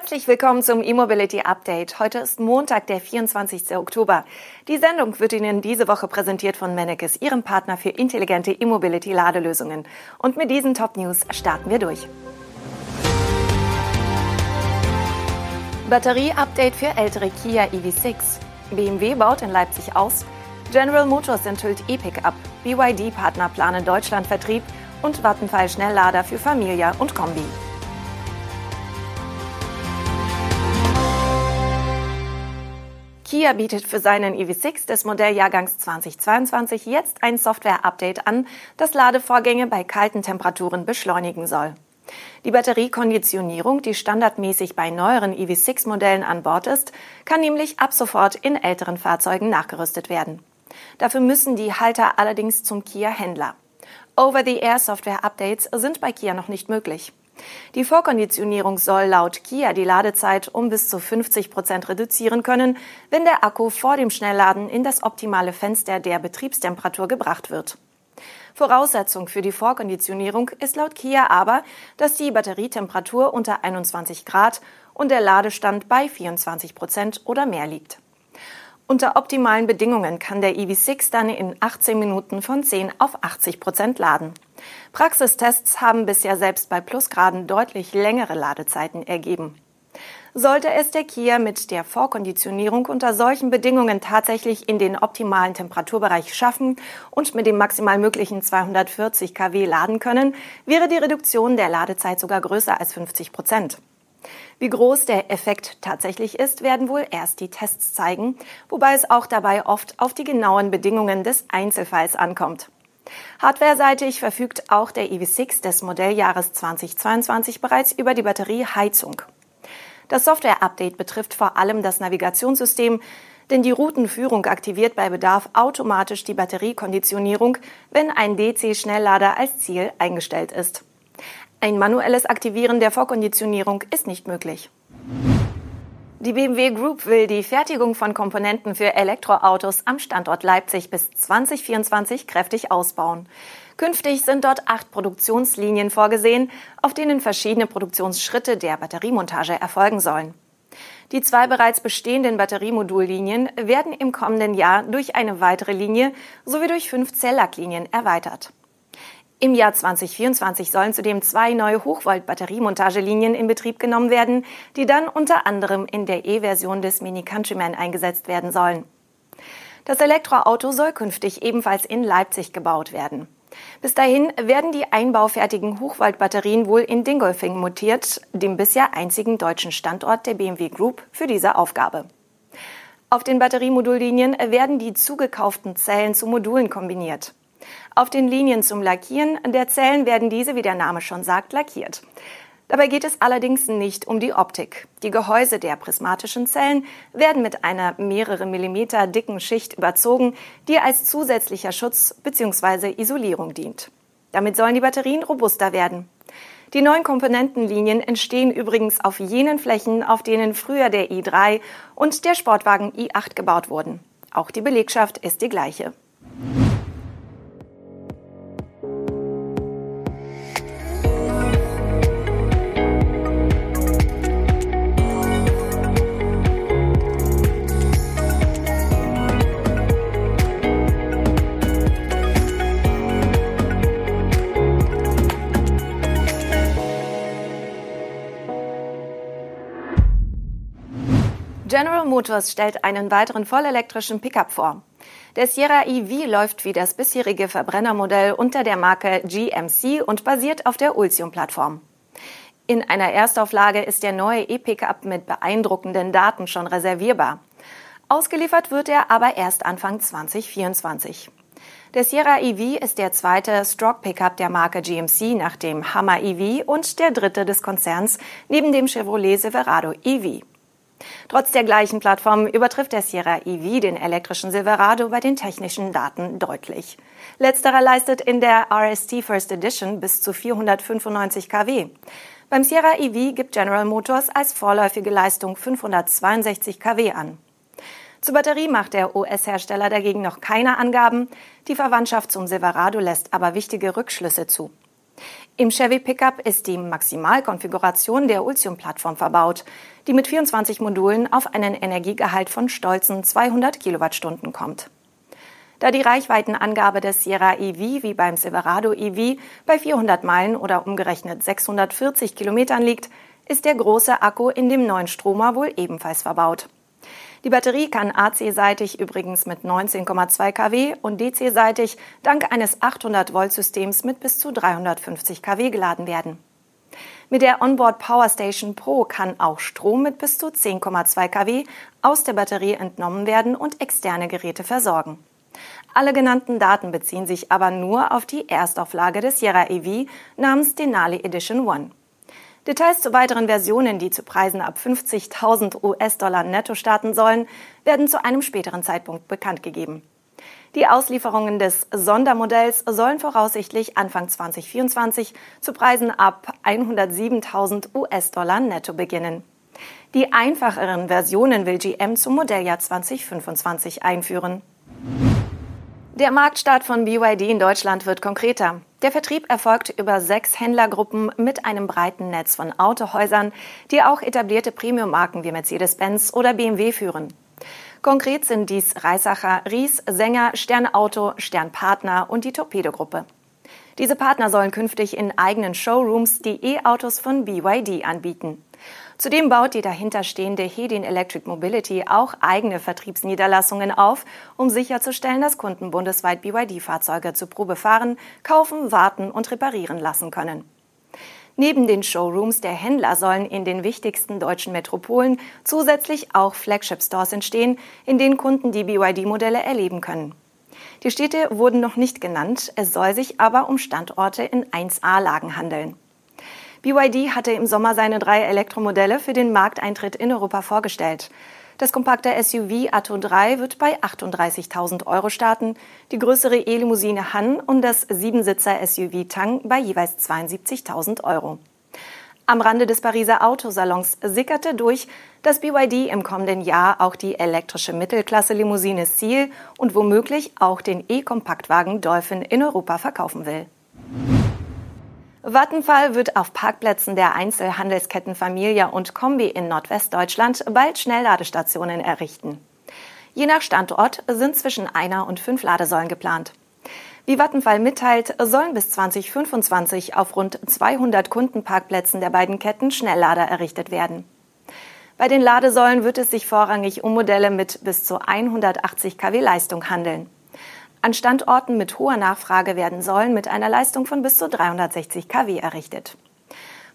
Herzlich willkommen zum E-Mobility Update. Heute ist Montag, der 24. Oktober. Die Sendung wird Ihnen diese Woche präsentiert von Mennekes, Ihrem Partner für intelligente E-Mobility Ladelösungen. Und mit diesen Top News starten wir durch. Batterie-Update für ältere Kia EV6. BMW baut in Leipzig aus. General Motors enthüllt E-Pickup. BYD-Partner planen Deutschlandvertrieb und Vattenfall Schnelllader für Familia und Kombi. Kia bietet für seinen EV6 des Modelljahrgangs 2022 jetzt ein Software-Update an, das Ladevorgänge bei kalten Temperaturen beschleunigen soll. Die Batteriekonditionierung, die standardmäßig bei neueren EV6-Modellen an Bord ist, kann nämlich ab sofort in älteren Fahrzeugen nachgerüstet werden. Dafür müssen die Halter allerdings zum Kia-Händler. Over-the-Air-Software-Updates sind bei Kia noch nicht möglich. Die Vorkonditionierung soll laut Kia die Ladezeit um bis zu 50 Prozent reduzieren können, wenn der Akku vor dem Schnellladen in das optimale Fenster der Betriebstemperatur gebracht wird. Voraussetzung für die Vorkonditionierung ist laut Kia aber, dass die Batterietemperatur unter 21 Grad und der Ladestand bei 24 Prozent oder mehr liegt. Unter optimalen Bedingungen kann der EV6 dann in 18 Minuten von 10 auf 80 Prozent laden. Praxistests haben bisher selbst bei Plusgraden deutlich längere Ladezeiten ergeben. Sollte es der Kia mit der Vorkonditionierung unter solchen Bedingungen tatsächlich in den optimalen Temperaturbereich schaffen und mit dem maximal möglichen 240 kW laden können, wäre die Reduktion der Ladezeit sogar größer als 50 Prozent. Wie groß der Effekt tatsächlich ist, werden wohl erst die Tests zeigen, wobei es auch dabei oft auf die genauen Bedingungen des Einzelfalls ankommt. Hardwareseitig verfügt auch der EV6 des Modelljahres 2022 bereits über die Batterieheizung. Das Software-Update betrifft vor allem das Navigationssystem, denn die Routenführung aktiviert bei Bedarf automatisch die Batteriekonditionierung, wenn ein DC-Schnelllader als Ziel eingestellt ist. Ein manuelles Aktivieren der Vorkonditionierung ist nicht möglich. Die BMW Group will die Fertigung von Komponenten für Elektroautos am Standort Leipzig bis 2024 kräftig ausbauen. Künftig sind dort acht Produktionslinien vorgesehen, auf denen verschiedene Produktionsschritte der Batteriemontage erfolgen sollen. Die zwei bereits bestehenden Batteriemodullinien werden im kommenden Jahr durch eine weitere Linie sowie durch fünf Zelllacklinien erweitert. Im Jahr 2024 sollen zudem zwei neue Hochvolt-Batteriemontagelinien in Betrieb genommen werden, die dann unter anderem in der E-Version des Mini Countryman eingesetzt werden sollen. Das Elektroauto soll künftig ebenfalls in Leipzig gebaut werden. Bis dahin werden die einbaufertigen Hochvoltbatterien wohl in Dingolfing montiert, dem bisher einzigen deutschen Standort der BMW Group für diese Aufgabe. Auf den Batteriemodullinien werden die zugekauften Zellen zu Modulen kombiniert. Auf den Linien zum Lackieren der Zellen werden diese, wie der Name schon sagt, lackiert. Dabei geht es allerdings nicht um die Optik. Die Gehäuse der prismatischen Zellen werden mit einer mehrere Millimeter dicken Schicht überzogen, die als zusätzlicher Schutz bzw. Isolierung dient. Damit sollen die Batterien robuster werden. Die neuen Komponentenlinien entstehen übrigens auf jenen Flächen, auf denen früher der i3 und der Sportwagen i8 gebaut wurden. Auch die Belegschaft ist die gleiche. General Motors stellt einen weiteren vollelektrischen Pickup vor. Der Sierra EV läuft wie das bisherige Verbrennermodell unter der Marke GMC und basiert auf der Ultium-Plattform. In einer Erstauflage ist der neue E-Pickup mit beeindruckenden Daten schon reservierbar. Ausgeliefert wird er aber erst Anfang 2024. Der Sierra EV ist der zweite Stroke Pickup der Marke GMC nach dem Hammer EV und der dritte des Konzerns neben dem Chevrolet Silverado EV. Trotz der gleichen Plattform übertrifft der Sierra EV den elektrischen Silverado bei den technischen Daten deutlich. Letzterer leistet in der RST First Edition bis zu 495 kW. Beim Sierra EV gibt General Motors als vorläufige Leistung 562 kW an. Zur Batterie macht der US-Hersteller dagegen noch keine Angaben. Die Verwandtschaft zum Silverado lässt aber wichtige Rückschlüsse zu. Im Chevy Pickup ist die Maximalkonfiguration der Ultium-Plattform verbaut, die mit 24 Modulen auf einen Energiegehalt von stolzen 200 Kilowattstunden kommt. Da die Reichweitenangabe des Sierra EV wie beim Silverado EV bei 400 Meilen oder umgerechnet 640 Kilometern liegt, ist der große Akku in dem neuen Stromer wohl ebenfalls verbaut. Die Batterie kann AC-seitig übrigens mit 19,2 kW und DC-seitig dank eines 800-Volt-Systems mit bis zu 350 kW geladen werden. Mit der Onboard Power Station Pro kann auch Strom mit bis zu 10,2 kW aus der Batterie entnommen werden und externe Geräte versorgen. Alle genannten Daten beziehen sich aber nur auf die Erstauflage des Sierra EV namens Denali Edition One. Details zu weiteren Versionen, die zu Preisen ab 50.000 US-Dollar netto starten sollen, werden zu einem späteren Zeitpunkt bekannt gegeben. Die Auslieferungen des Sondermodells sollen voraussichtlich Anfang 2024 zu Preisen ab 107.000 US-Dollar netto beginnen. Die einfacheren Versionen will GM zum Modelljahr 2025 einführen. Der Marktstart von BYD in Deutschland wird konkreter. Der Vertrieb erfolgt über sechs Händlergruppen mit einem breiten Netz von Autohäusern, die auch etablierte Premium-Marken wie Mercedes-Benz oder BMW führen. Konkret sind dies Reisacher, Ries, Sänger, Sternauto, Sternpartner und die Torpedo-Gruppe. Diese Partner sollen künftig in eigenen Showrooms die E-Autos von BYD anbieten. Zudem baut die dahinterstehende Hedin Electric Mobility auch eigene Vertriebsniederlassungen auf, um sicherzustellen, dass Kunden bundesweit BYD-Fahrzeuge zur Probe fahren, kaufen, warten und reparieren lassen können. Neben den Showrooms der Händler sollen in den wichtigsten deutschen Metropolen zusätzlich auch Flagship-Stores entstehen, in denen Kunden die BYD-Modelle erleben können. Die Städte wurden noch nicht genannt, es soll sich aber um Standorte in 1A-Lagen handeln. BYD hatte im Sommer seine drei Elektromodelle für den Markteintritt in Europa vorgestellt. Das kompakte SUV Atto 3 wird bei 38.000 Euro starten, die größere E-Limousine Han und das Siebensitzer SUV Tang bei jeweils 72.000 Euro. Am Rande des Pariser Autosalons sickerte durch, dass BYD im kommenden Jahr auch die elektrische Mittelklasse-Limousine Seal und womöglich auch den E-Kompaktwagen Dolphin in Europa verkaufen will. Vattenfall wird auf Parkplätzen der Einzelhandelsketten Familia und Kombi in Nordwestdeutschland bald Schnellladestationen errichten. Je nach Standort sind zwischen einer und fünf Ladesäulen geplant. Wie Vattenfall mitteilt, sollen bis 2025 auf rund 200 Kundenparkplätzen der beiden Ketten Schnelllader errichtet werden. Bei den Ladesäulen wird es sich vorrangig um Modelle mit bis zu 180 kW Leistung handeln. An Standorten mit hoher Nachfrage werden Säulen mit einer Leistung von bis zu 360 kW errichtet.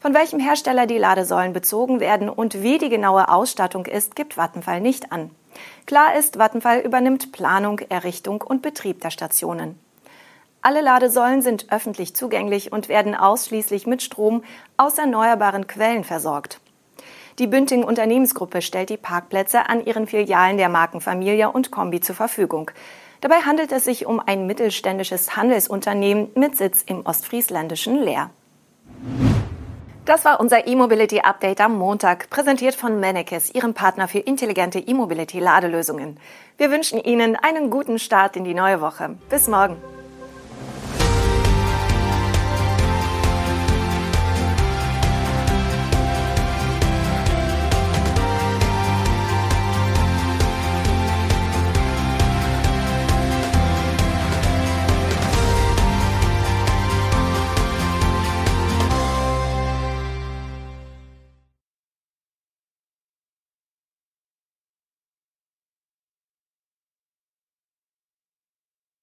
Von welchem Hersteller die Ladesäulen bezogen werden und wie die genaue Ausstattung ist, gibt Vattenfall nicht an. Klar ist, Vattenfall übernimmt Planung, Errichtung und Betrieb der Stationen. Alle Ladesäulen sind öffentlich zugänglich und werden ausschließlich mit Strom aus erneuerbaren Quellen versorgt. Die Bünding Unternehmensgruppe stellt die Parkplätze an ihren Filialen der Markenfamilie und Kombi zur Verfügung. Dabei handelt es sich um ein mittelständisches Handelsunternehmen mit Sitz im ostfriesländischen Leer. Das war unser E-Mobility Update am Montag, präsentiert von Mennekes, Ihrem Partner für intelligente E-Mobility-Ladelösungen. Wir wünschen Ihnen einen guten Start in die neue Woche. Bis morgen.